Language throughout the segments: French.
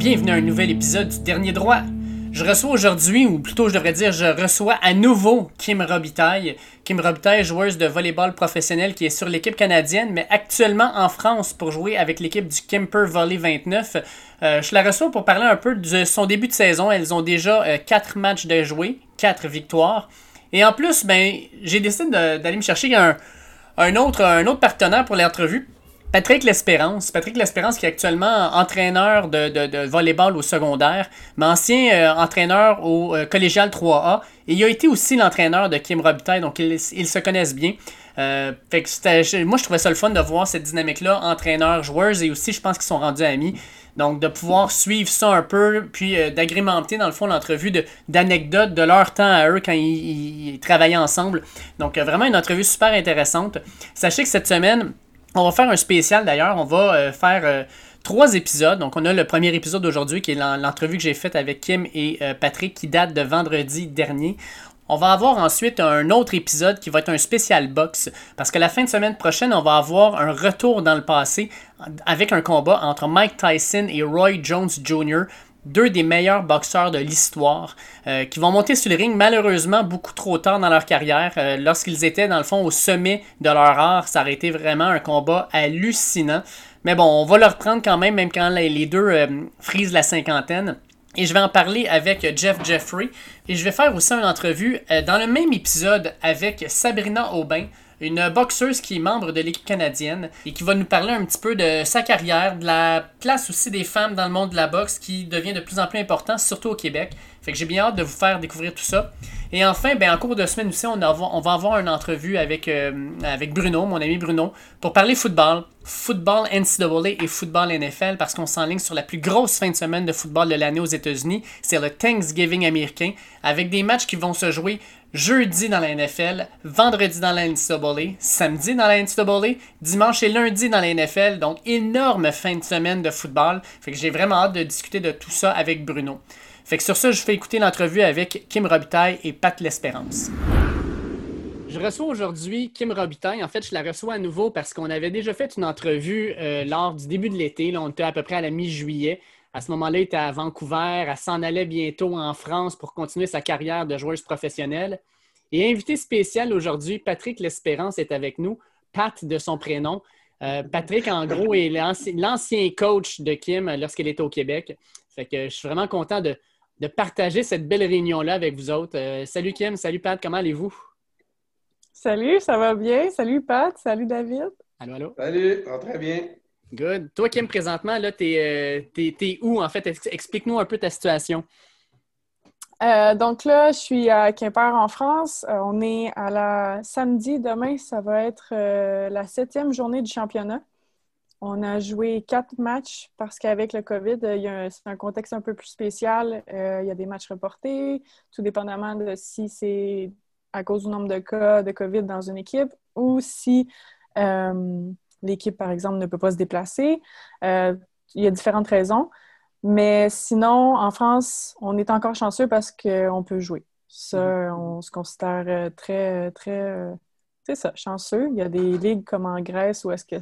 23 novembre. Bienvenue à un nouvel épisode du Dernier Droit. Je reçois aujourd'hui, ou plutôt je devrais dire, je reçois à nouveau Kim Robitaille. Kim Robitaille, joueuse de volleyball professionnelle qui est sur l'équipe canadienne, mais actuellement en France pour jouer avec l'équipe du Kemper Volley 29. Euh, je la reçois pour parler un peu de son début de saison. Elles ont déjà 4 euh, matchs de jouer, 4 victoires. Et en plus, ben, j'ai décidé d'aller me chercher un, un, autre, un autre partenaire pour l'entrevue. Patrick L'Espérance. Patrick L'Espérance qui est actuellement entraîneur de, de, de volleyball au secondaire, mais ancien euh, entraîneur au euh, collégial 3A. Et il a été aussi l'entraîneur de Kim Robitaille, donc ils, se connaissent bien. Euh, fait que moi, je trouvais ça le fun de voir cette dynamique-là, entraîneur-joueuse, et aussi, je pense qu'ils sont rendus amis. Donc, de pouvoir suivre ça un peu, puis d'agrémenter, dans le fond, l'entrevue d'anecdotes de, leur temps à eux quand ils, ils travaillaient ensemble. Donc, vraiment une entrevue super intéressante. Sachez que cette semaine, on va faire un spécial d'ailleurs. On va euh, faire euh, trois épisodes. Donc, on a le premier épisode d'aujourd'hui qui est l'entrevue que j'ai faite avec Kim et euh, Patrick qui date de vendredi dernier. On va avoir ensuite un autre épisode qui va être un spécial box parce que la fin de semaine prochaine, on va avoir un retour dans le passé avec un combat entre Mike Tyson et Roy Jones Jr deux des meilleurs boxeurs de l'histoire euh, qui vont monter sur le ring malheureusement beaucoup trop tard dans leur carrière. Euh, lorsqu'ils étaient dans le fond au sommet de leur art, ça aurait été vraiment un combat hallucinant. Mais bon, on va le reprendre quand même, même quand les deux euh, frisent la cinquantaine. Et je vais en parler avec Jeff Jeffrey. Et je vais faire aussi une entrevue dans le même épisode avec Sabrina Aubin une boxeuse qui est membre de l'équipe canadienne et qui va nous parler un petit peu de sa carrière, de la place aussi des femmes dans le monde de la boxe qui devient de plus en plus important, surtout au Québec. Fait que j'ai bien hâte de vous faire découvrir tout ça. Et enfin, ben, en cours de semaine aussi, on, on va avoir une entrevue avec, euh, avec Bruno, mon ami Bruno, pour parler football, football NCAA et football NFL, parce qu'on s'enligne sur la plus grosse fin de semaine de football de l'année aux États-Unis. C'est le Thanksgiving américain, avec des matchs qui vont se jouer jeudi dans la NFL, vendredi dans la NCAA, samedi dans la NCAA, dimanche et lundi dans la NFL. Donc, énorme fin de semaine de football. Fait que j'ai vraiment hâte de discuter de tout ça avec Bruno. Fait que sur ça, je fais écouter l'entrevue avec Kim Robitaille et Pat L'Espérance. Je reçois aujourd'hui Kim Robitaille. En fait, je la reçois à nouveau parce qu'on avait déjà fait une entrevue euh, lors du début de l'été. On était à peu près à la mi-juillet. À ce moment-là, elle était à Vancouver. Elle s'en allait bientôt en France pour continuer sa carrière de joueuse professionnelle. Et invité spécial aujourd'hui, Patrick L'Espérance est avec nous. Pat de son prénom. Euh, Patrick, en gros, est l'ancien coach de Kim lorsqu'elle était au Québec. Fait que je suis vraiment content de, de partager cette belle réunion-là avec vous autres. Euh, salut Kim, salut Pat, comment allez-vous? Salut, ça va bien? Salut Pat, salut David. Allô, allô? Salut, très bien. Good. Toi, Kim, présentement, là, t'es, euh, où en fait? Explique-nous un peu ta situation. Euh, donc là, je suis à Quimper en France. on est à la samedi. Demain, ça va être la septième journée du championnat. On a joué quatre matchs parce qu'avec le COVID, c'est un contexte un peu plus spécial. Euh, il y a des matchs reportés, tout dépendamment de si c'est à cause du nombre de cas de COVID dans une équipe ou si euh, l'équipe, par exemple, ne peut pas se déplacer. Euh, il y a différentes raisons. Mais sinon, en France, on est encore chanceux parce qu'on peut jouer. Ça, mm-hmm. on se considère très, très, c'est ça, chanceux. Il y a des ligues comme en Grèce où est-ce que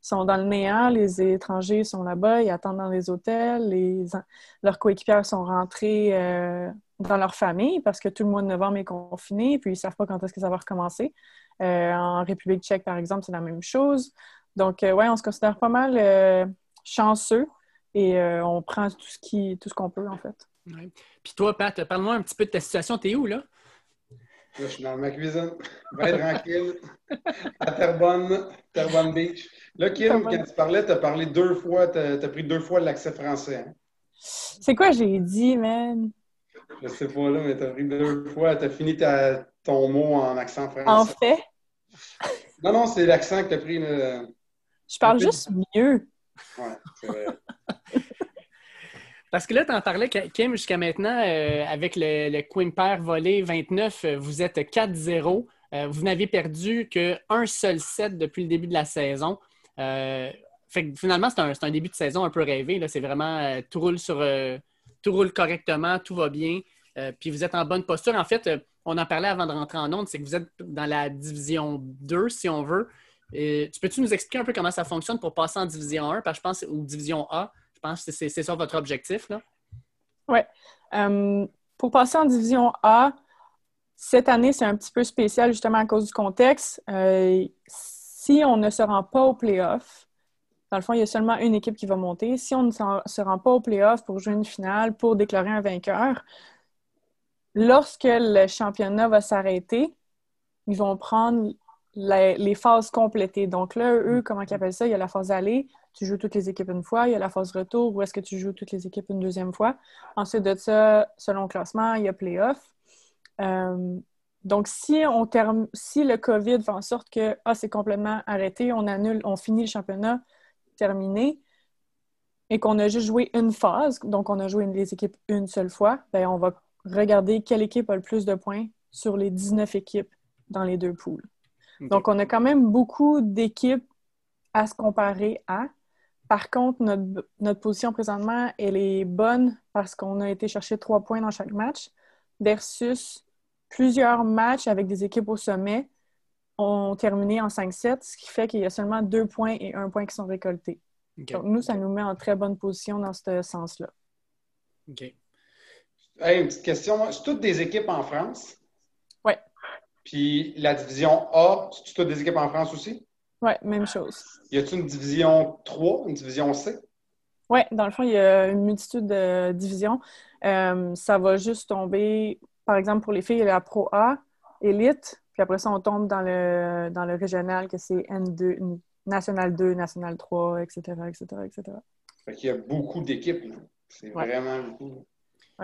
sont dans le néant, les étrangers sont là-bas, ils attendent dans les hôtels, les, leurs coéquipiers sont rentrés euh, dans leur famille parce que tout le mois de novembre est confiné, puis ils ne savent pas quand est-ce que ça va recommencer. Euh, en République tchèque, par exemple, c'est la même chose. Donc, euh, ouais, on se considère pas mal chanceux et on prend tout ce qui, tout ce qu'on peut, en fait. Puis toi, Pat, parle-moi un petit peu de ta situation. T'es où, là? je suis dans ma cuisine, bien tranquille, à Terrebonne, Terrebonne Beach. Là, Kim, quand tu parlais, tu as parlé deux fois, tu as, pris deux fois l'accès français. Hein? C'est quoi j'ai dit, man? Je sais pas, là, mais tu as pris deux fois, tu as fini ta, ton mot en accent français. En fait? Non, non, c'est l'accent que tu as pris. Je parle juste mieux. Ouais, c'est vrai. Parce que là, tu en parlais, Kim, jusqu'à maintenant, euh, avec le, le Quimper volé 29, euh, vous êtes 4-0. Euh, vous n'avez perdu qu'un seul set depuis le début de la saison. fait finalement, c'est un, début de saison un peu rêvé. C'est vraiment tout roule sur tout roule correctement, tout va bien. puis vous êtes en bonne posture. En fait, on en parlait avant de rentrer en onde, c'est que vous êtes dans la division 2, si on veut. tu peux-tu nous expliquer un peu comment ça fonctionne pour passer en division 1? Parce que je pense, ou division A, Je pense que c'est ça votre objectif, là? Oui. Euh, pour passer en division A, cette année, c'est un petit peu spécial justement à cause du contexte. Euh, si on ne se rend pas au playoff, dans le fond, il y a seulement une équipe qui va monter. Si on ne se rend pas au playoff pour jouer une finale, pour déclarer un vainqueur, lorsque le championnat va s'arrêter, ils vont prendre les, phases complétées. Donc là, eux, comment ils appellent ça? Il y a la phase aller, tu joues toutes les équipes une fois. Il y a la phase retour, où est-ce que tu joues toutes les équipes une deuxième fois. Ensuite de ça, selon le classement, il y a playoff. Euh, donc, si, on si le COVID fait en sorte que ah, c'est complètement arrêté, on annule, on finit le championnat terminé, et qu'on a juste joué une phase, donc on a joué les équipes une seule fois, bien, on va regarder quelle équipe a le plus de points sur les 19 équipes dans les deux poules. Donc, on a quand même beaucoup d'équipes à se comparer à. Par contre, notre, notre, position présentement, elle est bonne parce qu'on a été chercher trois points dans chaque match versus plusieurs matchs avec des équipes au sommet ont terminé en 5-7, ce qui fait qu'il y a seulement deux points et un point qui sont récoltés. Donc, nous, ça nous met en très bonne position dans ce sens-là. OK. une petite question. C'est toutes des équipes en France? Oui. Puis la division A, c'est toutes des équipes en France aussi? Oui, même chose. Y a-t-il une division 3, une division C? Oui, dans le fond, il y a une multitude de divisions. Euh, ça va juste tomber, par exemple, pour les filles, il y a la Pro A, Élite, puis après ça, on tombe dans le, dans le régional, que c'est N2, National 2, National 3, etc., etc., etc. Fait qu'il y a beaucoup d'équipes. C'est vraiment beaucoup.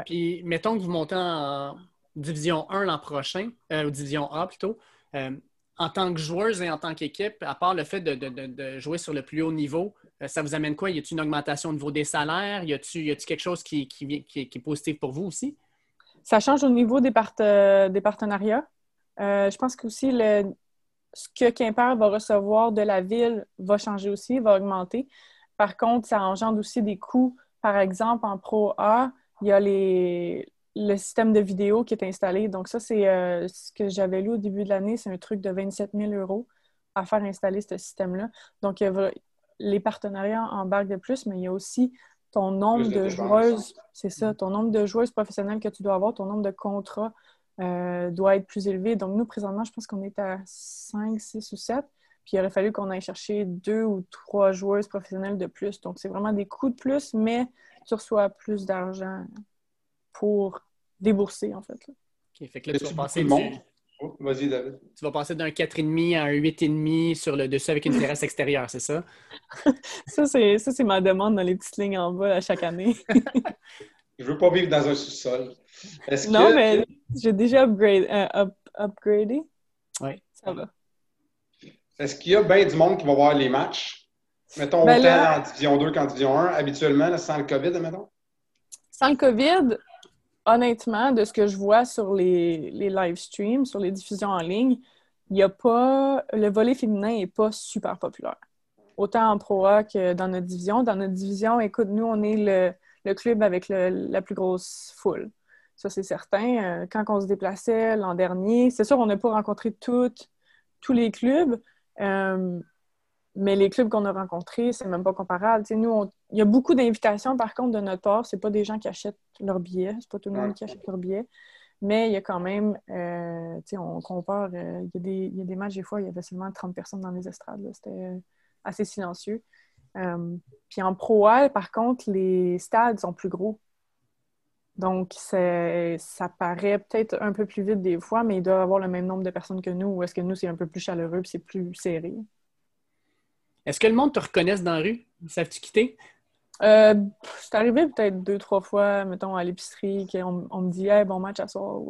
Puis, mettons que vous montez en Division 1 l'an prochain, euh, ou Division A plutôt. Euh, en tant que joueuse et en tant qu'équipe, à part le fait de, jouer sur le plus haut niveau, euh, ça vous amène quoi? Y a-t-il une augmentation au niveau des salaires? Y a-t-il quelque chose qui, qui, qui, est positif pour vous aussi? Ça change au niveau des, des partenariats. Euh, je pense qu'aussi le, ce que Quimper va recevoir de la ville va changer aussi, va augmenter. Par contre, ça engendre aussi des coûts. Par exemple, en Pro A, il y a les, le système de vidéo qui est installé. Donc, ça, c'est euh, ce que j'avais lu au début de l'année. C'est un truc de 27 000 euros à faire installer ce système-là. Donc, les partenariats embarquent de plus, mais il y a aussi ton nombre de joueuses, c'est ça, ton nombre de joueuses professionnelles que tu dois avoir, ton nombre de contrats euh, doit être plus élevé. Donc, nous, présentement, je pense qu'on est à 5, 6 ou 7. Puis, il aurait fallu qu'on aille chercher deux ou trois joueuses professionnelles de plus. Donc, c'est vraiment des coûts de plus, mais tu reçois plus d'argent pour débourser, en fait. OK, fait que là, tu vas passer oh, Vas-y, David. Tu vas passer d'un 4,5 à un 8,5 sur le dessus avec une terrasse extérieure, c'est ça? ça, c'est ma demande dans les petites lignes en bas à chaque année. Je veux pas vivre dans un sous-sol. Non, mais j'ai déjà upgrade, euh, upgradé. Oui. Ça va. Est-ce qu'il y a bien du monde qui va voir les matchs? Mettons ben autant en Division 2 qu'en Division 1, habituellement, sans le COVID, mettons? Sans le COVID, honnêtement, de ce que je vois sur les, les live streams, sur les diffusions en ligne, il y a pas. Le volet féminin n'est pas super populaire. Autant en Pro A que dans notre division. Dans notre division, écoute, nous, on est le, le club avec la plus grosse foule. Ça, c'est certain. Euh, quand on se déplaçait l'an dernier, c'est sûr, on n'a pas rencontré toutes, tous les clubs, euh, mais les clubs qu'on a rencontrés, c'est même pas comparable. nous, il y a beaucoup d'invitations, par contre, de notre part. C'est pas des gens qui achètent leurs billets. C'est pas tout le monde qui achète leurs billets. Mais il y a quand même, euh, on compare, il, y a des, il y a des matchs, des fois, il y avait seulement 30 personnes dans les estrades. C'était assez silencieux. Puis en Pro par contre, les stades sont plus gros. Donc, ça paraît peut-être un peu plus vite des fois, mais il doit avoir le même nombre de personnes que nous, ou est-ce que nous, c'est un peu plus chaleureux et c'est plus serré? Est-ce que le monde te reconnaisse dans la rue? Savent-tu quitter? Euh, c'est arrivé peut-être deux, trois fois, mettons, à l'épicerie, qu'on on me dit hey, bon match à soir.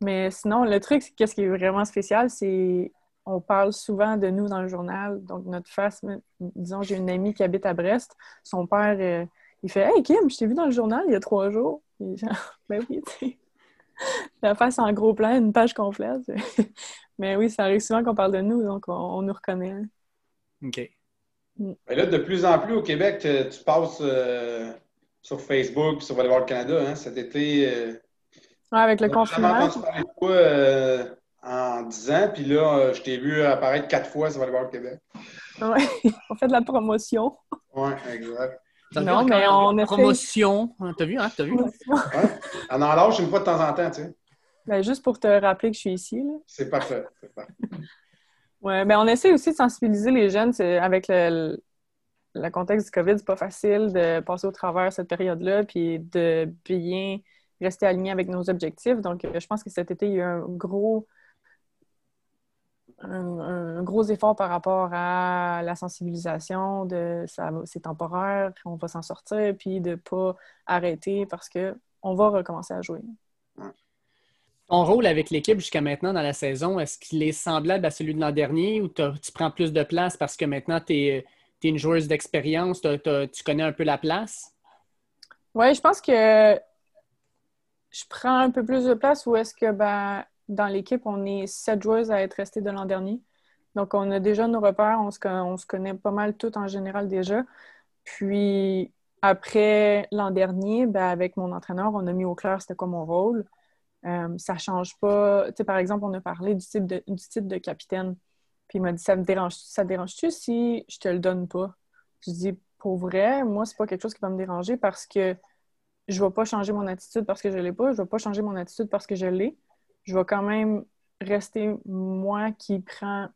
Mais sinon, le truc, qu'est-ce qui est vraiment spécial, c'est on parle souvent de nous dans le journal. Donc, notre face, disons, j'ai une amie qui habite à Brest. Son père, euh, il fait Hey Kim, je t'ai vu dans le journal il y a trois jours. ben oui, tu sais. La face en gros plan, une page complète. Mais oui, ça arrive souvent qu'on parle de nous, donc on, nous reconnaît. OK. Mm. Ben là, de plus en plus au Québec, tu, passes euh, sur Facebook, sur Volleyball Canada, hein, cet été. Euh, avec le confinement en 10 ans, puis là, euh, je t'ai vu apparaître quatre fois sur Volleyball Québec. Oui, on fait de la promotion. Oui, exact. Non, mais on a promotion. T'as vu, hein? T'as vu? Ouais. On en lâche une fois de temps en temps, tu sais. Ben, juste pour te rappeler que je suis ici. C'est parfait. parfait. ouais, ben on essaie aussi de sensibiliser les jeunes avec le, le contexte du COVID, c'est pas facile de passer au travers cette période-là puis de bien rester aligné avec nos objectifs. Donc, euh, je pense que cet été, il y a eu un gros, un, gros effort par rapport à la sensibilisation de ça, c'est temporaire, on va s'en sortir, puis de ne pas arrêter parce qu'on va recommencer à jouer. Ton rôle avec l'équipe jusqu'à maintenant dans la saison, est-ce qu'il est semblable à celui de l'an dernier ou tu prends plus de place parce que maintenant tu es, une joueuse d'expérience, tu connais un peu la place? Oui, je pense que je prends un peu plus de place ou est-ce que ben, dans l'équipe, on est sept joueuses à être restées de l'an dernier. Donc, on a déjà nos repères, on se, connaît pas mal toutes en général déjà. Puis, après l'an dernier, ben, avec mon entraîneur, on a mis au clair c'était quoi mon rôle. Euh, ça change pas. Tu sais, par exemple, on a parlé du type de, du titre de capitaine. Puis il m'a dit Ça me dérange-tu si je te le donne pas? Je dis Pour vrai, moi, c'est pas quelque chose qui va me déranger parce que je ne vais pas changer mon attitude parce que je l'ai pas, je ne vais pas changer mon attitude parce que je l'ai. Je vais quand même rester moi qui prends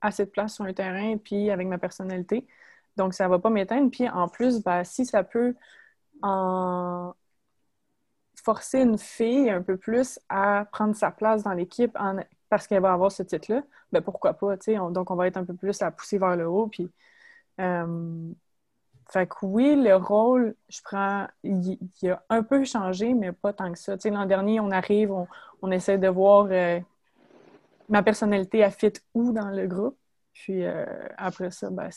assez de place sur le terrain puis avec ma personnalité. Donc, ça ne va pas m'éteindre. Puis en plus, ben, si ça peut en forcer une fille un peu plus à prendre sa place dans l'équipe parce qu'elle va avoir ce titre-là, ben pourquoi pas, donc, on va être un peu plus à pousser vers le haut. Puis, euh, fait que oui, le rôle, je prends, il, a un peu changé, mais pas tant que ça. Tu sais, l'an dernier, on arrive, on, essaie de voir euh, ma personnalité à fit où dans le groupe. Puis euh, après ça, ben,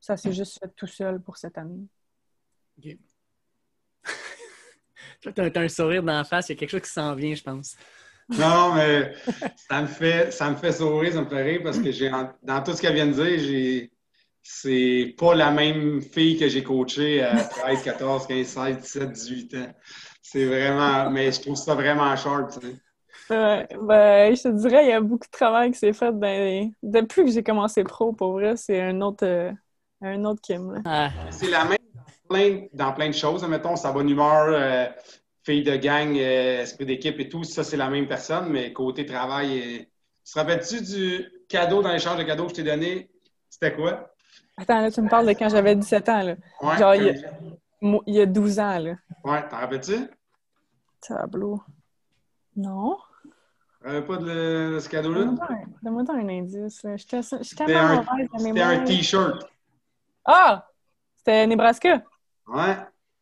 ça s'est juste fait tout seul pour cette année. OK. Toi, tu as, un sourire dans la face, il y a quelque chose qui s'en vient, je pense. Non, mais ça me fait, ça me fait sourire, ça me fait rire parce que j'ai dans tout ce qu'elle vient de dire, j'ai c'est pas la même fille que j'ai coachée à 13, 14, 15, 16, 17, 18 ans. C'est vraiment, mais je trouve ça vraiment sharp, tu sais. Ouais, ben, je te dirais, il y a beaucoup de travail qui s'est fait depuis que j'ai commencé pro, pour vrai, c'est un autre, euh, un autre Kim. Ah. C'est la même dans plein, dans plein de choses. Mettons, sa bonne humeur, euh, fille de gang, euh, esprit d'équipe et tout, ça, c'est la même personne, mais côté travail, tu te rappelles-tu du cadeau dans l'échange de cadeaux que je t'ai donné? C'était quoi? Attends, là, tu me parles de quand j'avais 17 ans, là. Ouais, Genre, il y, a, il y, a, 12 ans, là. Ouais, t'en rappelles-tu? Tableau. Non. Euh, pas de, ce cadeau-là? Donne-moi un indice, là. J'étais tellement mauvaise de C'était un T-shirt. Ah! C'était Nebraska? Ouais.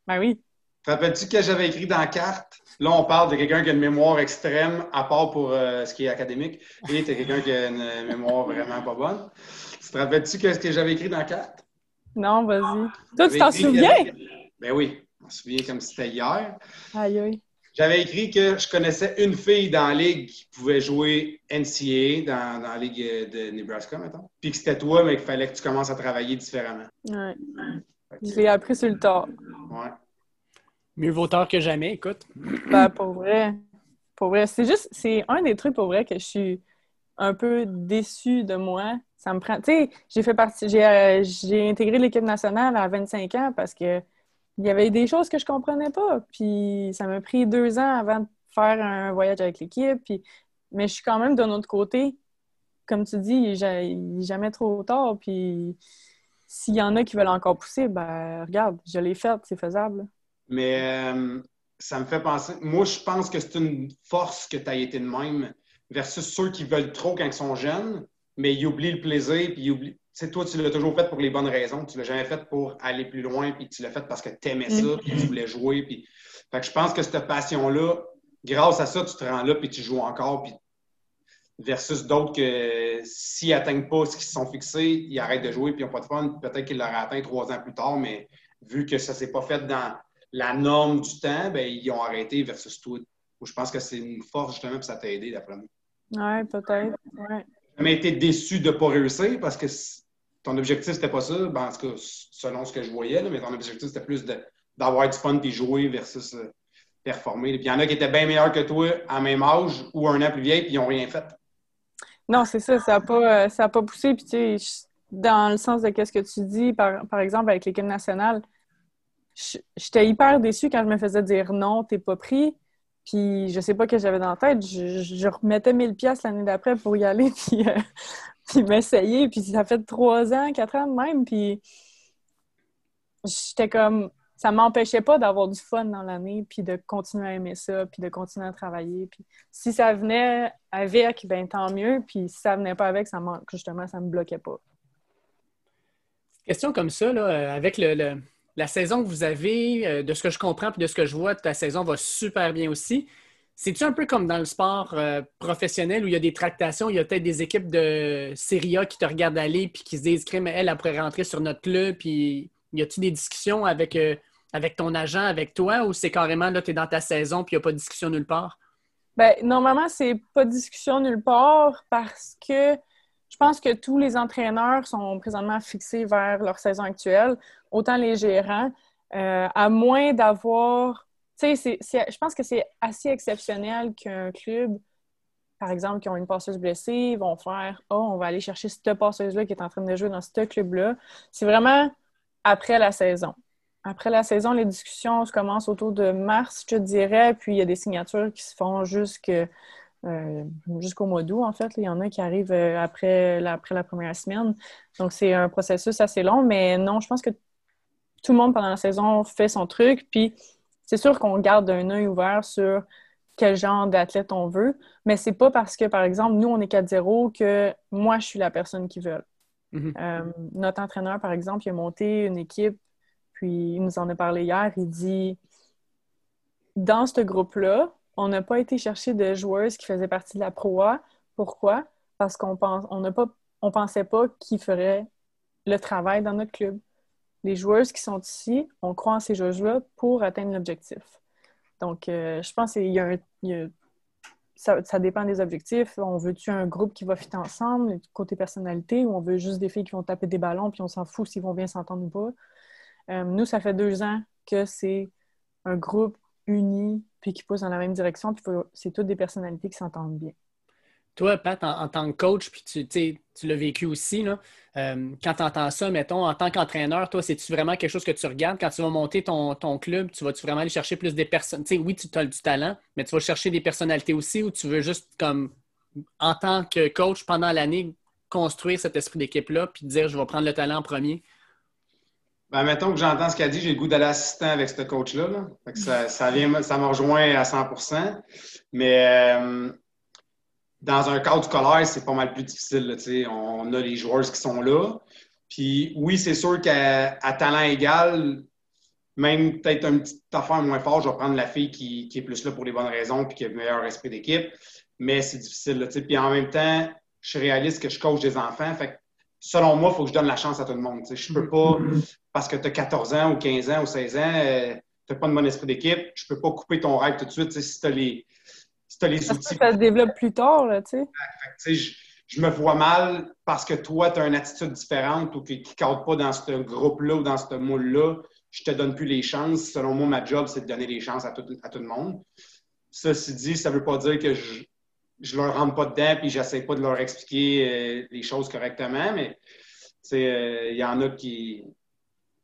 Ben oui. Te rappelles-tu que j'avais écrit dans la carte? Là, on parle de quelqu'un qui a une mémoire extrême, à part pour euh, ce qui est académique, et t'es quelqu'un qui a une mémoire vraiment pas bonne. Tu te rappelles-tu ce que j'avais écrit dans la carte? Non, vas-y. Toi, tu t'en souviens? Ben oui, je m'en souviens comme si c'était hier. Aïe, aïe. J'avais écrit que je connaissais une fille dans la ligue qui pouvait jouer NCAA dans, dans la ligue de Nebraska, maintenant. Puis que c'était toi, mais qu'il fallait que tu commences à travailler différemment. Ouais. Je l'ai appris sur le tas. Ouais. Mieux vaut tard que jamais, écoute. Ben, pour vrai. Pour vrai. C'est juste, c'est un des trucs pour vrai que je suis un peu déçue de moi ça me prend. Tu sais, j'ai fait partie. Euh, j'ai intégré l'équipe nationale à 25 ans parce que il y avait des choses que je comprenais pas. Puis ça m'a pris deux ans avant de faire un voyage avec l'équipe. Puis... Mais je suis quand même d'un autre côté. Comme tu dis, il n'est jamais trop tard. Puis s'il y en a qui veulent encore pousser, ben regarde, je l'ai fait, c'est faisable. Mais euh, ça me fait penser. Moi, je pense que c'est une force que tu as été de même versus ceux qui veulent trop quand ils sont jeunes mais il oublie le plaisir, puis il oublie. Tu toi, tu l'as toujours fait pour les bonnes raisons. Tu l'as jamais fait pour aller plus loin, puis tu l'as fait parce que tu aimais ça, puis tu voulais jouer. Puis... Fait que je pense que cette passion-là, grâce à ça, tu te rends là, puis tu joues encore. Puis... Versus d'autres que s'ils n'atteignent pas ce qu'ils se sont fixés, ils arrêtent de jouer, puis ils n'ont pas de fun. Peut-être qu'ils l'auraient atteint trois ans plus tard, mais vu que ça ne s'est pas fait dans la norme du temps, ben, ils ont arrêté versus toi. Je pense que c'est une force justement, puis ça t'a aidé d'après moi. Oui, peut-être. Ouais jamais été déçu de ne pas réussir parce que ton objectif, c'était pas ça. Ben, en tout cas, selon ce que je voyais, mais ton objectif, c'était plus d'avoir du fun et jouer versus euh, performer. Puis il y en a qui étaient bien meilleurs que toi à même âge ou un an plus vieille, puis ils n'ont rien fait. Non, c'est ça. Ça n'a pas, euh, pas poussé. Puis, tu sais, dans le sens de ce que tu dis, par, par exemple, avec l'équipe nationale, j'étais hyper déçue quand je me faisais dire non, t'es pas pris. Puis je sais pas que j'avais dans la tête. Je, remettais 1000 pièces l'année d'après pour y aller puis, euh, puis m'essayer. Puis ça fait trois ans, quatre ans même. Puis j'étais comme ça m'empêchait pas d'avoir du fun dans l'année, puis de continuer à aimer ça, puis de continuer à travailler. Puis si ça venait avec, ben tant mieux. Puis si ça venait pas avec, ça justement, ça me bloquait pas. Question comme ça, là, euh, avec le, la saison que vous avez, euh, de ce que je comprends puis de ce que je vois, ta saison va super bien aussi. C'est-tu un peu comme dans le sport euh, professionnel où il y a des tractations, il y a peut-être des équipes de Serie A qui te regardent aller puis qui se disent, mais elle, pourrait rentrer sur notre club, puis y a-t-il des discussions avec avec ton agent, avec toi, ou c'est carrément là, tu es dans ta saison puis il n'y a pas de discussion nulle part? Bien, normalement, c'est pas de discussion nulle part parce que je pense que tous les entraîneurs sont présentement fixés vers leur saison actuelle, autant les gérants, euh, à moins d'avoir. Tu sais, je pense que c'est assez exceptionnel qu'un club, par exemple, qui ont une passeuse blessée, vont faire Oh, on va aller chercher cette passeuse-là qui est en train de jouer dans ce club-là. C'est vraiment après la saison. Après la saison, les discussions se commencent autour de mars, je dirais, puis il y a des signatures qui se font euh, jusqu'au mois d'août, en fait. Il y en a qui arrivent euh, après la, après la première semaine. Donc, c'est un processus assez long, mais non, je pense que tout le monde pendant la saison fait son truc. Puis, c'est sûr qu'on garde un œil ouvert sur quel genre d'athlète on veut, mais c'est pas parce que, par exemple, nous, on est 4-0 que moi, je suis la personne qui veut. Mm-hmm. Euh, notre entraîneur, par exemple, il a monté une équipe puis il nous en a parlé hier. Il dit dans ce groupe-là, on n'a pas été chercher de joueuses qui faisaient partie de la proa. Pourquoi? Parce qu'on pense, on n'a pas, on pensait pas qu'ils feraient le travail dans notre club. Les joueuses qui sont ici, on croit en ces joueuses-là pour atteindre l'objectif. Donc, euh, je pense qu'il y a, un, ça, ça, dépend des objectifs. On veut-tu un groupe qui va fitter ensemble, côté personnalité, ou on veut juste des filles qui vont taper des ballons, puis on s'en fout s'ils vont bien s'entendre ou pas? Euh, nous, ça fait deux ans que c'est un groupe uni puis qui pousse dans la même direction, puis c'est toutes des personnalités qui s'entendent bien. Toi, Pat, en, tant que coach, puis tu, tu l'as vécu aussi, là, euh, quand tu entends ça, mettons, en tant qu'entraîneur, toi, c'est-tu vraiment quelque chose que tu regardes? Quand tu vas monter ton, club? Tu vas-tu vraiment aller chercher plus des personnes? Tu sais, oui, tu as du talent, mais tu vas chercher des personnalités aussi ou tu veux juste, comme, en tant que coach, pendant l'année, construire cet esprit d'équipe-là puis dire, je vais prendre le talent en premier? Ben, mettons que j'entends ce qu'elle dit, j'ai le goût d'aller assistant avec ce coach-là. Ça, vient, ça me rejoint à 100% Mais euh, dans un cadre scolaire, c'est pas mal plus difficile. on a les joueurs qui sont là. Puis oui, c'est sûr qu'à talent égal, même peut-être un petit affaire moins fort, je vais prendre la fille qui, est plus là pour les bonnes raisons puis qui a le meilleur esprit d'équipe. Mais c'est difficile. puis en même temps, je suis réaliste que je coach des enfants. Selon moi, il faut que je donne la chance à tout le monde. Je ne peux pas, parce que tu as 14 ans ou 15 ans ou 16 ans, euh, tu n'as pas de bon esprit d'équipe, je ne peux pas couper ton rêve tout de suite si tu as les, si les outils. Ça se développe plus tard, tu sais. Je, me vois mal parce que toi, tu as une attitude différente ou qui ne cadre pas dans ce groupe-là ou dans ce moule-là. Je te donne plus les chances. Selon moi, ma job, c'est de donner les chances à tout, à tout le monde. Ceci dit, ça ne veut pas dire que je, je leur rentre pas dedans puis j'essaie pas de leur expliquer euh, les choses correctement, mais euh, il y en a qui.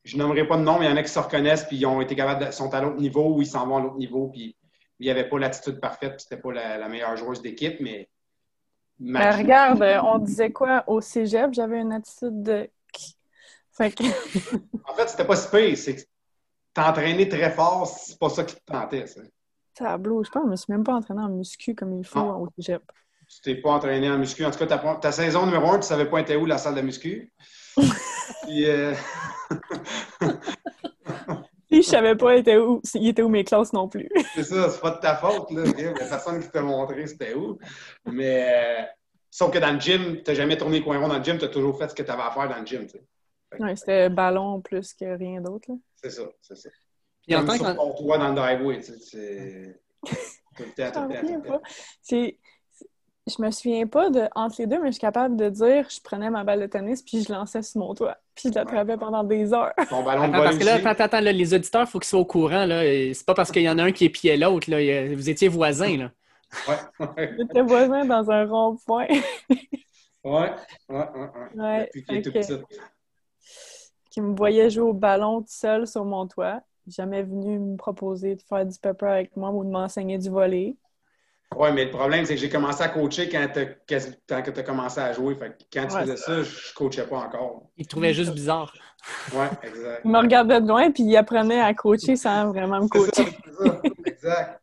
Je nommerai pas de nom, mais il y en a qui se reconnaissent puis ils ont été capables de, sont à l'autre niveau ou ils s'en vont à l'autre niveau puis il n'y avait pas l'attitude parfaite puis c'était pas la, meilleure joueuse d'équipe, mais. Ben, regarde, on disait quoi au cégep? J'avais une attitude de. en fait, c'était pas si pire. C'est que t'entraîner très fort, c'est pas ça qui te tentait. Ça. Tableau, je pense, je me suis même pas entraîné en muscu comme il faut au cégep. Tu t'es pas entraîné en muscu. En tout cas, ta, ta saison numéro un, tu savais pas était où la salle de muscu. Puis, euh... Puis je savais pas était où, il était où mes classes non plus. c'est ça, c'est pas de ta faute. Là. Il y a personne qui t'a montré c'était où. Mais euh, sauf que dans le gym, tu n'as jamais tourné coin rond dans le gym, tu as toujours fait ce que tu avais à faire dans le gym. C'était ballon plus que rien d'autre. C'est ça, c'est ça. Puis en tant que. Pour toi dans le driveway, tu sais, c'est. tout le temps, tout le temps. Je me souviens pas de entre les deux, mais je suis capable de dire je prenais ma balle de tennis puis je lançais sur mon toit. Puis je l'attrapais pendant des heures. Ton ballon attends, parce que là, attends, attends, là, les auditeurs, il faut qu'ils soient au courant. Là. C'est pas parce qu'il y en a un qui épiait l'autre. Là. Vous étiez voisins. Là. Ouais. J'étais voisin dans un rond-point. ouais, ouais, ouais. ouais. Depuis qu'il est tout petit. Qui me voyait jouer au ballon tout seul sur mon toit jamais venu me proposer de faire du pepper avec moi ou de m'enseigner du volley. Oui, mais le problème, c'est que j'ai commencé à coacher quand tu as, commencé à jouer. Fait quand tu faisais ça, je ne coachais pas encore. Il trouvait juste bizarre. Oui, exact. Il me regardait de loin puis il apprenait à coacher sans vraiment me coacher. Ça, exact.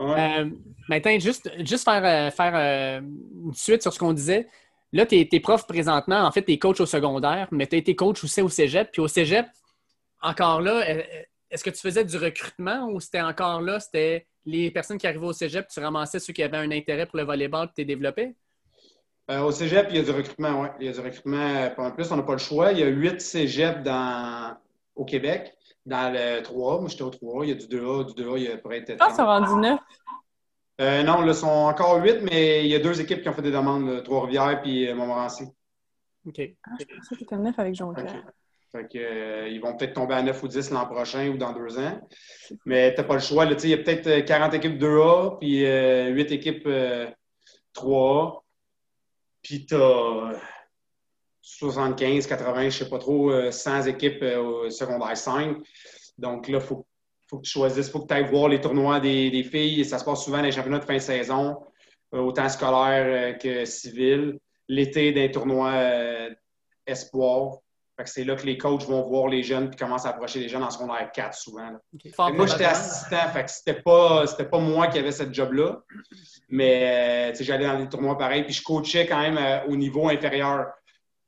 Euh, maintenant, juste, juste faire, euh, faire euh, une suite sur ce qu'on disait. Là, tu es, prof présentement. En fait, tu es coach au secondaire, mais tu as été coach aussi au cégep. Puis au cégep, encore là, est-ce que tu faisais du recrutement ou c'était encore là, c'était les personnes qui arrivaient au cégep, tu ramassais ceux qui avaient un intérêt pour le volleyball et tu développé? Euh, au cégep, il y a du recrutement, oui. Il y a du recrutement. En plus, on n'a pas le choix. Il y a huit cégeps dans... au Québec, dans le 3. Moi, j'étais au 3. Il y a du 2A. Du 2A, il y a pourrait être. Ah, ça rendu 9? Euh, non, là, sont encore huit, mais il y a deux équipes qui ont fait des demandes, Trois-Rivières et euh, Montmorency. OK. Ah, je pensais que c'était 9 avec Jonquière. Fait que, euh, ils vont peut-être tomber à 9 ou 10 l'an prochain ou dans deux ans. Mais tu n'as pas le choix. il y a peut-être 40 euh, équipes 2A, puis 8 euh, équipes 3A. Puis tu as 75, 80, je ne sais pas trop, 100 équipes secondaire 5. Donc là, il faut, que tu choisisses, il faut que tu ailles voir les tournois des, filles. Ça se passe souvent dans les championnats de fin de saison, autant scolaire que civil. L'été, des tournois espoir c'est là que les coachs vont voir les jeunes et commencent à approcher les jeunes en secondaire 4 souvent. Moi, j'étais assistant, fait que c'était pas, pas moi qui avais cette job-là. Mais euh, j'allais dans des tournois pareils, puis je coachais quand même euh, au niveau inférieur.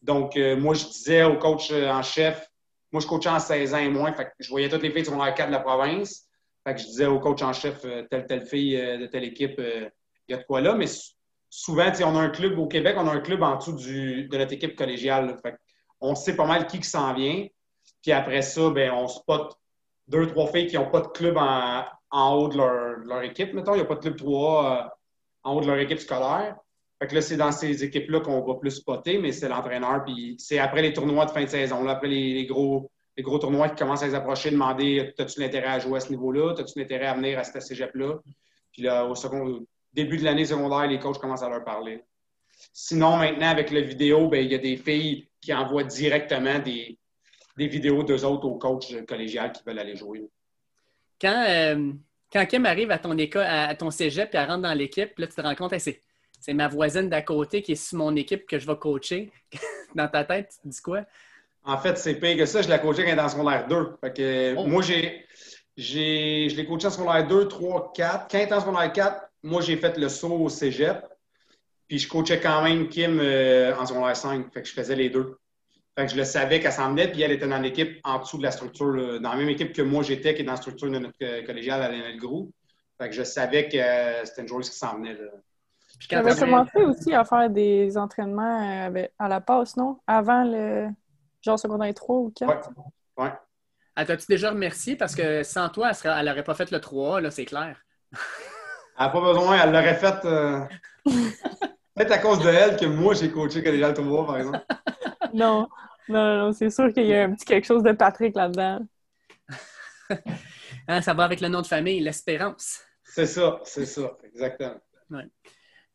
Donc, euh, moi, je disais au coach en chef, moi, je coachais en 16 ans et moins, fait que je voyais toutes les filles de secondaire 4 de la province. Fait que je disais au coach en chef, telle, telle fille de telle équipe, il y a de quoi là. Mais souvent, on a un club au Québec, on a un club en dessous du, de notre équipe collégiale. Fait on sait pas mal qui, s'en vient. Puis après ça, ben, on spot deux, trois filles qui n'ont pas de club en, haut de leur, équipe, mettons. Il n'y a pas de club 3 euh, en haut de leur équipe scolaire. Fait que là, c'est dans ces équipes-là qu'on va plus spotter, mais c'est l'entraîneur. Puis c'est après les tournois de fin de saison, là, après les, gros, les gros tournois qui commencent à les approcher, demander as-tu l'intérêt à jouer à ce niveau-là? As-tu l'intérêt à venir à cette cégep-là? Puis là, au second, début de l'année secondaire, les coachs commencent à leur parler. Sinon, maintenant, avec la vidéo, ben, il y a des filles qui envoient directement des, vidéos d'eux autres aux coachs collégiales qui veulent aller jouer. Quand, euh, quand Kim arrive à ton école, à ton cégep et elle rentre dans l'équipe, là, tu te rends compte, que c'est, ma voisine d'à côté qui est sur mon équipe que je vais coacher. dans ta tête, tu te dis quoi? En fait, c'est pire que ça. Je l'ai coaché quand elle est dans secondaire 2. Fait que, oh. Moi, j'ai, j'ai, je l'ai coaché en secondaire 2, 3, 4. Quand elle en secondaire 4, moi, j'ai fait le saut au cégep. Puis je coachais quand même Kim euh, en secondaire 5. Fait que je faisais les deux. Fait que je le savais qu'elle s'en venait, puis elle était dans l'équipe en dessous de la structure, dans la même équipe que moi j'étais, qui est dans la structure de notre euh, collégiale à l'NL Group. Fait que je savais que euh, c'était une joueuse qui s'en venait. Tu avais commencé aussi à faire des entraînements à la passe, non? Avant le genre secondaire 3 ou 4? Oui. Ouais. Elle tas tu déjà remercié? Parce que sans toi, elle n'aurait pas fait le 3, là, c'est clair. elle n'a pas besoin, elle l'aurait fait. peut à cause de elle que moi, j'ai coaché Collégial Tournoi, par exemple. non, non, non, c'est sûr qu'il y a un petit quelque chose de Patrick là-dedans. Hein, ça va avec le nom de famille, l'espérance. C'est ça, c'est ça, exactement.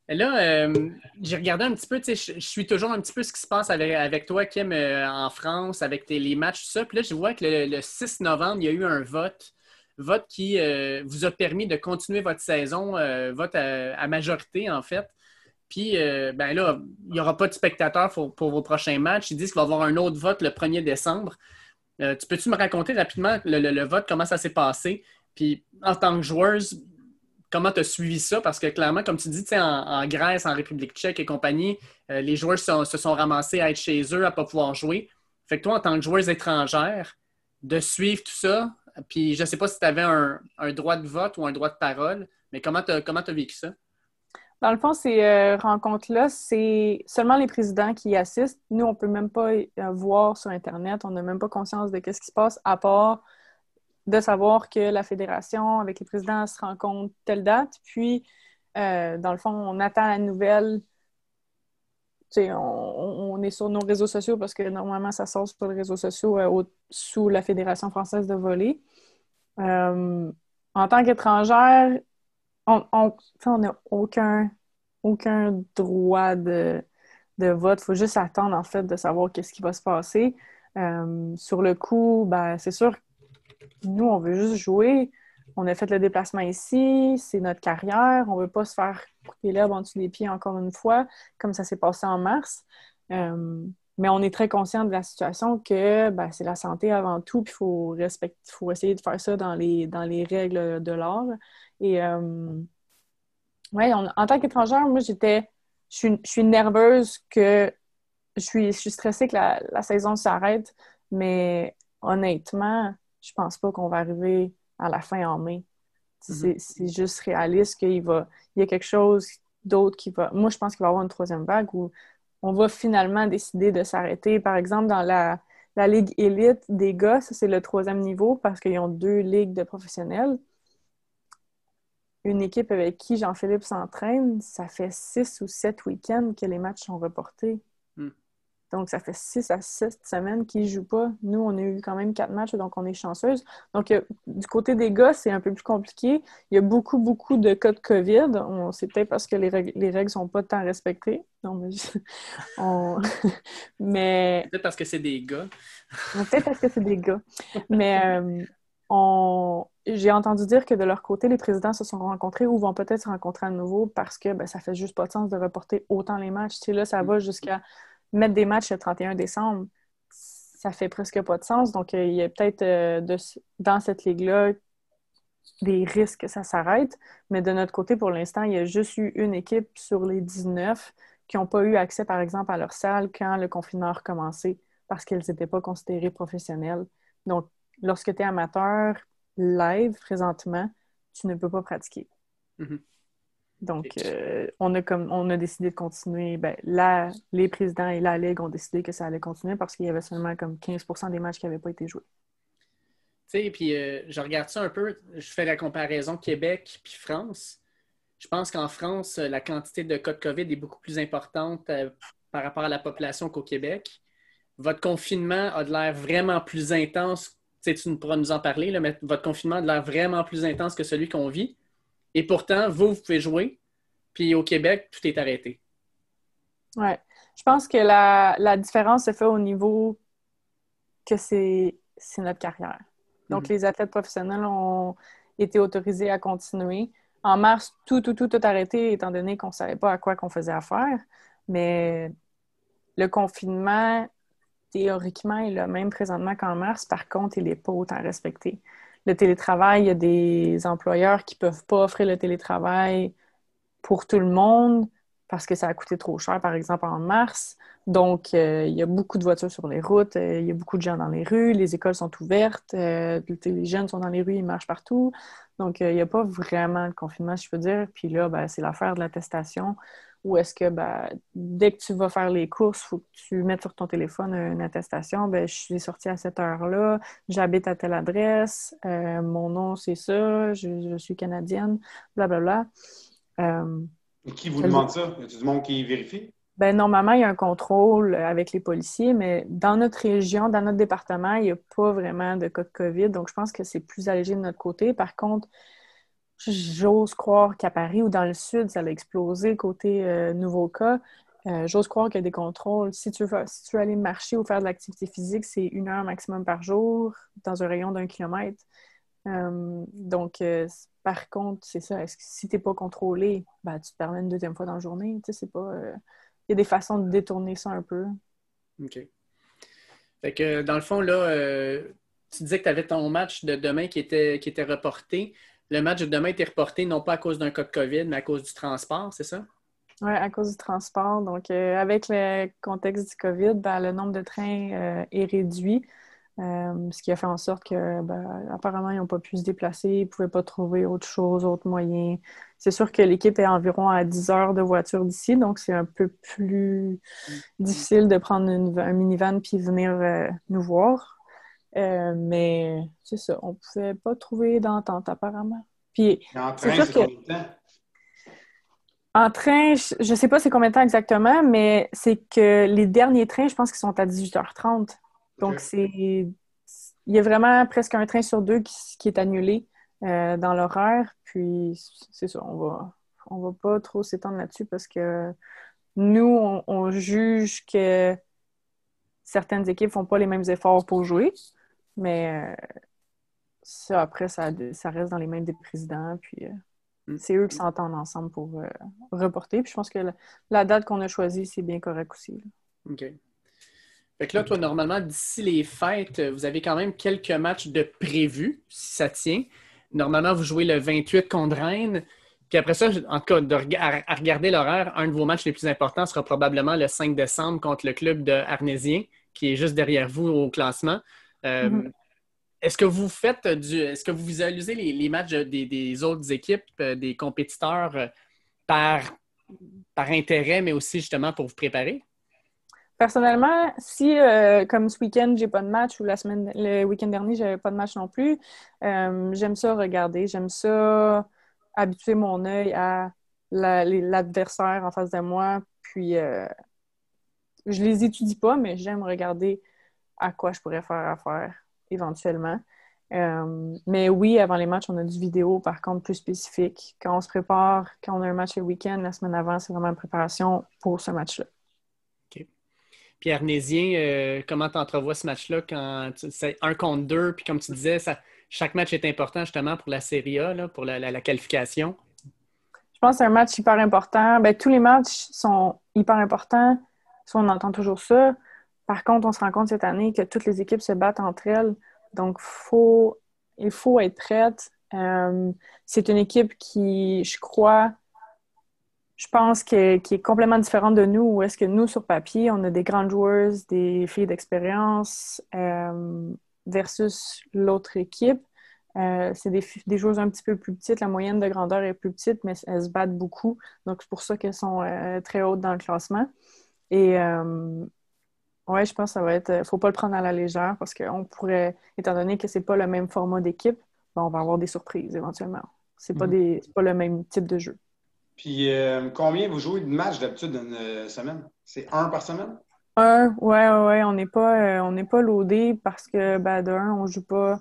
Là, euh, j'ai regardé un petit peu, tu sais, je suis toujours un petit peu ce qui se passe avec, toi, Kim, euh, en France, avec les matchs, tout ça. Puis là, je vois que le, 6 novembre, il y a eu un vote, vote qui euh, vous a permis de continuer votre saison, vote à, majorité, en fait. Puis, euh, ben là, il n'y aura pas de spectateurs pour, vos prochains matchs. Ils disent qu'il va y avoir un autre vote le 1er décembre. Euh, tu peux-tu me raconter rapidement le, vote, comment ça s'est passé? Puis, en tant que joueuse, comment tu as suivi ça? Parce que clairement, comme tu dis, en, en Grèce, en République tchèque et compagnie, euh, les joueurs se sont ramassés à être chez eux, à ne pas pouvoir jouer. Fait que toi, en tant que joueuse étrangère, de suivre tout ça, puis je ne sais pas si tu avais un, droit de vote ou un droit de parole, mais comment tu as vécu ça? Dans le fond, ces euh, rencontres-là, c'est seulement les présidents qui y assistent. Nous, on ne peut même pas euh, voir sur Internet. On n'a même pas conscience de ce qui se passe, à part de savoir que la fédération, avec les présidents, se rencontre telle date. Puis, euh, dans le fond, on attend la nouvelle. On, on, est sur nos réseaux sociaux parce que normalement, ça sort sur les réseaux sociaux sous la Fédération française de volley. en tant qu'étrangère, on n'a aucun, droit de, vote. Il faut juste attendre, en fait, de savoir qu'est-ce qui va se passer. Euh, sur le coup, ben, c'est sûr, nous, on veut juste jouer. On a fait le déplacement ici, c'est notre carrière. On veut pas se faire couper l'herbe en dessous des pieds encore une fois, comme ça s'est passé en mars. Euh, mais on est très conscient de la situation que ben, c'est la santé avant tout, puis il faut, faut essayer de faire ça dans les, dans les règles de l'art. Et euh, ouais, en tant qu'étrangère, moi, j'étais. Je suis, nerveuse que. Je suis, je suis stressée que la, la saison s'arrête, mais honnêtement, je pense pas qu'on va arriver à la fin en mai. Mm-hmm. C'est juste réaliste qu'il va. Il y a quelque chose d'autre qui va. Moi, je pense qu'il va y avoir une troisième vague où on va finalement décider de s'arrêter. Par exemple, dans la, Ligue élite des gars, ça c'est le troisième niveau parce qu'ils ont deux ligues de professionnels. Une équipe avec qui Jean-Philippe s'entraîne, ça fait six ou sept week-ends que les matchs sont reportés. Donc, ça fait six à sept semaines qu'ils ne jouent pas. Nous, on a eu quand même quatre matchs, donc on est chanceuse. Donc, euh, du côté des gars, c'est un peu plus compliqué. Il y a beaucoup, beaucoup de cas de COVID. C'est peut-être parce que les règles ne sont pas tant respectées. Non, mais... mais... Peut-être parce que c'est des gars. peut-être parce que c'est des gars. Mais euh, j'ai entendu dire que de leur côté, les présidents se sont rencontrés ou vont peut-être se rencontrer à nouveau parce que ben, ça fait juste pas de sens de reporter autant les matchs. Tu là, ça va jusqu'à mettre des matchs le 31 décembre, ça fait presque pas de sens. Donc, euh, il y a peut-être euh, dans cette ligue-là des risques que ça s'arrête. Mais de notre côté, pour l'instant, il y a juste eu une équipe sur les 19 qui n'ont pas eu accès, par exemple, à leur salle quand le confinement a recommencé parce qu'elles n'étaient pas considérées professionnelles. Donc, lorsque tu es amateur live présentement, tu ne peux pas pratiquer. Mm-hmm. Donc, euh, on, a comme, on a décidé de continuer. Ben, là, les présidents et la Ligue ont décidé que ça allait continuer parce qu'il y avait seulement comme 15% des matchs qui n'avaient pas été joués. Tu sais, puis euh, je regarde ça un peu, je fais la comparaison Québec puis France. Je pense qu'en France, la quantité de cas de COVID est beaucoup plus importante euh, par rapport à la population qu'au Québec. Votre confinement a de l'air vraiment plus intense. Tu, pourras nous en parler, là, mais votre confinement a de l'air vraiment plus intense que celui qu'on vit. Et pourtant, vous, vous pouvez jouer. Puis au Québec, tout est arrêté. Oui. Je pense que la, différence se fait au niveau que c'est notre carrière. Donc, mhm. les athlètes professionnels ont été autorisés à continuer. En mars, tout, tout, tout, tout arrêté, étant donné qu'on ne savait pas à quoi qu'on faisait affaire. Mais le confinement, théoriquement, est le même présentement qu'en mars. Par contre, il n'est pas autant respecté le télétravail, il y a des employeurs qui ne peuvent pas offrir le télétravail pour tout le monde parce que ça a coûté trop cher, par exemple, en mars. Donc, euh, il y a beaucoup de voitures sur les routes, euh, il y a beaucoup de gens dans les rues, les écoles sont ouvertes, euh, les jeunes sont dans les rues, ils marchent partout. Donc, il n'y a pas vraiment de confinement, je peux dire. Puis là, ben, c'est l'affaire de l'attestation. Ou est-ce que ben, dès que tu vas faire les courses, il faut que tu mettes sur ton téléphone une attestation. Ben, je suis sortie à cette heure-là, j'habite à telle adresse, euh, mon nom c'est ça, je, suis canadienne, blablabla. Euh, qui vous demande ça? Y a du monde qui vérifie? Ben, normalement, il y a un contrôle avec les policiers, mais dans notre région, dans notre département, il n'y a pas vraiment de cas de COVID. Donc, je pense que c'est plus allégé de notre côté. Par contre, J'ose croire qu'à Paris ou dans le sud, ça a explosé côté euh, nouveau cas. Euh, j'ose croire qu'il y a des contrôles. Si tu, veux, si tu veux aller marcher ou faire de l'activité physique, c'est une heure maximum par jour dans un rayon d'un kilomètre. Euh, donc, par contre, c'est ça. Est-ce que si tu n'es pas contrôlé, ben, tu te permets une deuxième fois dans la journée. Tu sais, pas. Il y a des façons de détourner ça un peu. OK. Fait que dans le fond, là, tu disais que tu avais ton match de demain qui était, qui était reporté le match de demain été reporté non pas à cause d'un cas de COVID, mais à cause du transport, c'est ça? Oui, à cause du transport. Donc, euh, avec le contexte du COVID, ben, le nombre de trains euh, est réduit, euh, ce qui a fait en sorte que, ben, apparemment, ils n'ont pas pu se déplacer, ils ne pouvaient pas trouver autre chose, autre moyen. C'est sûr que l'équipe est environ à 10 heures de voiture d'ici, donc c'est un peu plus difficile de prendre un minivan puis venir nous voir. Euh, mais c'est ça, on ne pouvait pas trouver d'entente apparemment. Puis, en train, c'est combien de temps? En train, je ne sais pas c'est combien de temps exactement, mais c'est que les derniers trains, je pense qu'ils sont à 18h30. Donc, c'est il y a vraiment presque un train sur deux qui, est annulé euh, dans l'horaire. Puis, c'est ça, on va, on va pas trop s'étendre là-dessus parce que nous, on, juge que certaines équipes font pas les mêmes efforts pour jouer. Mais euh, ça, après, ça, ça reste dans les mains des présidents. Puis mm. c'est eux qui s'entendent ensemble pour reporter. Puis je pense que la, date qu'on a choisie, c'est bien correct aussi. OK. Fait que là, toi, normalement, d'ici les fêtes, vous avez quand même quelques matchs de prévus, si ça tient. Normalement, vous jouez le 28 contre Rennes. Puis après ça, en tout cas, à, regarder l'horaire, un de vos matchs les plus importants sera probablement le 5 décembre contre le club de Arnésien, qui est juste derrière vous au classement. Euh, mm-hmm. Est-ce que vous faites du. Est-ce que vous visualisez les, matchs des, autres équipes, euh, des compétiteurs euh, par, par intérêt, mais aussi justement pour vous préparer? Personnellement, si comme ce week-end, j'ai pas de match ou la semaine le week-end dernier, j'avais pas de match non plus, j'aime ça regarder. J'aime ça habituer mon œil à l'adversaire en face de moi. Puis, euh, je les étudie pas, mais j'aime regarder à quoi je pourrais faire affaire éventuellement. Euh, mais oui, avant les matchs, on a du vidéo, par contre, plus spécifique. Quand on se prépare, quand on a un match le week-end, la semaine avant, c'est vraiment une préparation pour ce match-là. OK. Pierre Nésien, euh, comment tu entrevois ce match-là quand c'est un contre deux, puis comme tu disais, ça, chaque match est important justement pour la Série A, pour la, qualification? Je pense que c'est un match hyper important. Ben, tous les matchs sont hyper importants. on entend toujours ça. Par contre, on se rend compte cette année que toutes les équipes se battent entre elles. Donc, il faut être prête. Euh, c'est une équipe qui, je crois, je pense qui est complètement différente de nous. Où est-ce que nous, sur papier, on a des grandes joueuses, des filles d'expérience. Euh, versus l'autre équipe. Euh, c'est des, des, joueuses un petit peu plus petites. La moyenne de grandeur est plus petite, mais elles se battent beaucoup. Donc, c'est pour ça qu'elles sont très hautes dans le classement. Et euh, ouais, je pense que ça va être. faut pas le prendre à la légère parce qu'on pourrait, étant donné que c'est pas le même format d'équipe, ben, on va avoir des surprises éventuellement. C'est pas, mhm. pas le même type de jeu. Puis, combien vous jouez de matchs d'habitude dans une semaine? C'est un par semaine? Un, ouais, ouais, on n'est pas, euh, on n'est pas loadé parce que, ben, de un, on joue pas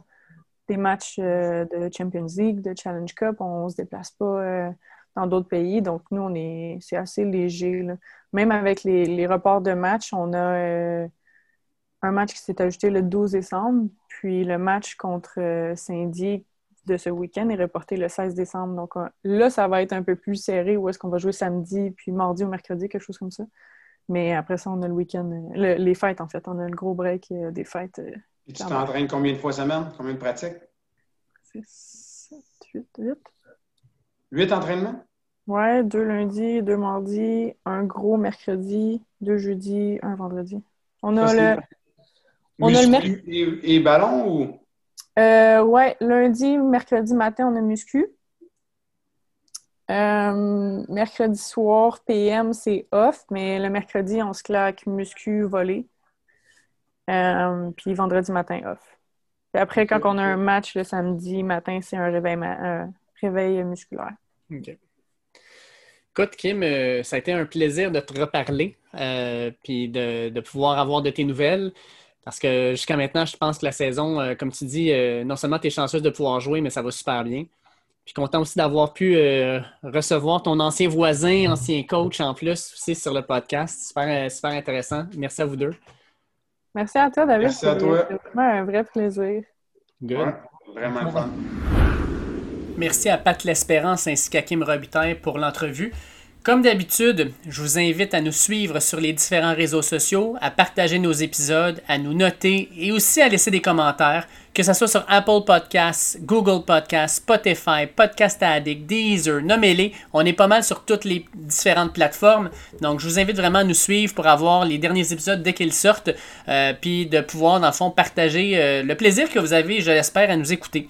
des matchs euh, de Champions League, de Challenge Cup, on se déplace pas euh, dans d'autres pays, donc nous, on est, c'est assez léger, Même avec les, les reports de matchs, on a un match qui s'est ajouté le 12 décembre, puis le match contre Saint-Dié de ce week-end est reporté le 16 décembre. Donc là, ça va être un peu plus serré, où est-ce qu'on va jouer samedi, puis mardi ou mercredi, quelque chose comme ça. Mais après ça, on a le week-end, les fêtes en fait. On a le gros break euh, des fêtes. Euh, Et tu t'entraînes combien de fois semaine? Combien de pratiques? C'est 7, 8, 8. 8 entraînements? Ouais, deux lundis, deux mardis, un gros mercredi, deux jeudis, un vendredi. On a le. On a le mercredi. Et, et, ballon ou? Euh, ouais, lundi, mercredi matin, on a muscu. Euh, mercredi soir, PM, c'est off, mais le mercredi, on se claque muscu, volé. Euh, puis vendredi matin, off. Puis après, quand on a un match le samedi matin, c'est un réveil, réveil musculaire. OK. Écoute, Kim, euh, ça a été un plaisir de te reparler, puis de, de, pouvoir avoir de tes nouvelles. Parce que jusqu'à maintenant, je pense que la saison, comme tu dis, non seulement tu es chanceuse de pouvoir jouer, mais ça va super bien. Puis content aussi d'avoir pu euh, recevoir ton ancien voisin, ancien coach en plus aussi sur le podcast. Super, euh, super intéressant. Merci à vous deux. Merci à toi, David. Merci à toi. C'est vraiment un vrai plaisir. Good. vraiment fun. Merci à Pat L'Espérance ainsi qu'à Kim Robitaille pour l'entrevue. Comme d'habitude, je vous invite à nous suivre sur les différents réseaux sociaux, à partager nos épisodes, à nous noter et aussi à laisser des commentaires, que ce soit sur Apple Podcasts, Google Podcasts, Spotify, Podcast Addict, Deezer, nommez-les. On est pas mal sur toutes les différentes plateformes. Donc, je vous invite vraiment à nous suivre pour avoir les derniers épisodes dès qu'ils sortent, euh, puis de pouvoir, dans le fond, partager euh, le plaisir que vous avez, je l'espère, à nous écouter.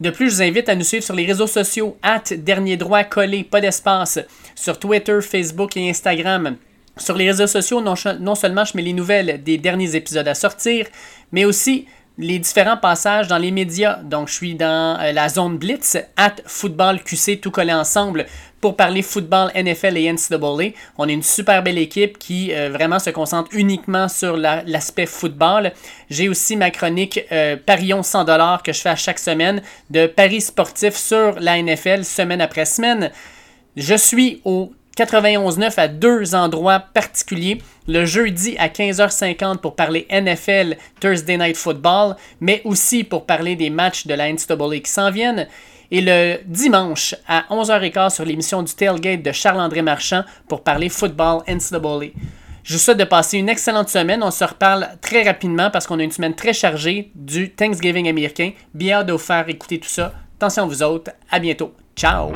De plus, je vous invite à nous suivre sur les réseaux sociaux, at dernier droit collé, pas d'espace, sur Twitter, Facebook et Instagram. Sur les réseaux sociaux, non, seulement je mets les nouvelles des derniers épisodes à sortir, mais aussi les différents passages dans les médias. Donc, je suis dans euh, la zone Blitz, at Football QC, tout collé ensemble, pour parler football, NFL et NCAA. On est une super belle équipe qui euh, vraiment se concentre uniquement sur l'aspect football. J'ai aussi ma chronique euh, Parion 100 dollars que je fais à chaque semaine de paris sportifs sur la NFL semaine après semaine. Je suis au 91.9 à deux endroits particuliers. Le jeudi à 15h50 pour parler NFL Thursday Night Football, mais aussi pour parler des matchs de la NCAA qui s'en viennent. Et le dimanche à 11h15 sur l'émission du Tailgate de Charles-André Marchand pour parler football NCAA. Je vous souhaite de passer une excellente semaine. On se reparle très rapidement parce qu'on a une semaine très chargée du Thanksgiving américain. Bien de vous faire écouter tout ça. Attention à vous autres. À bientôt. Ciao!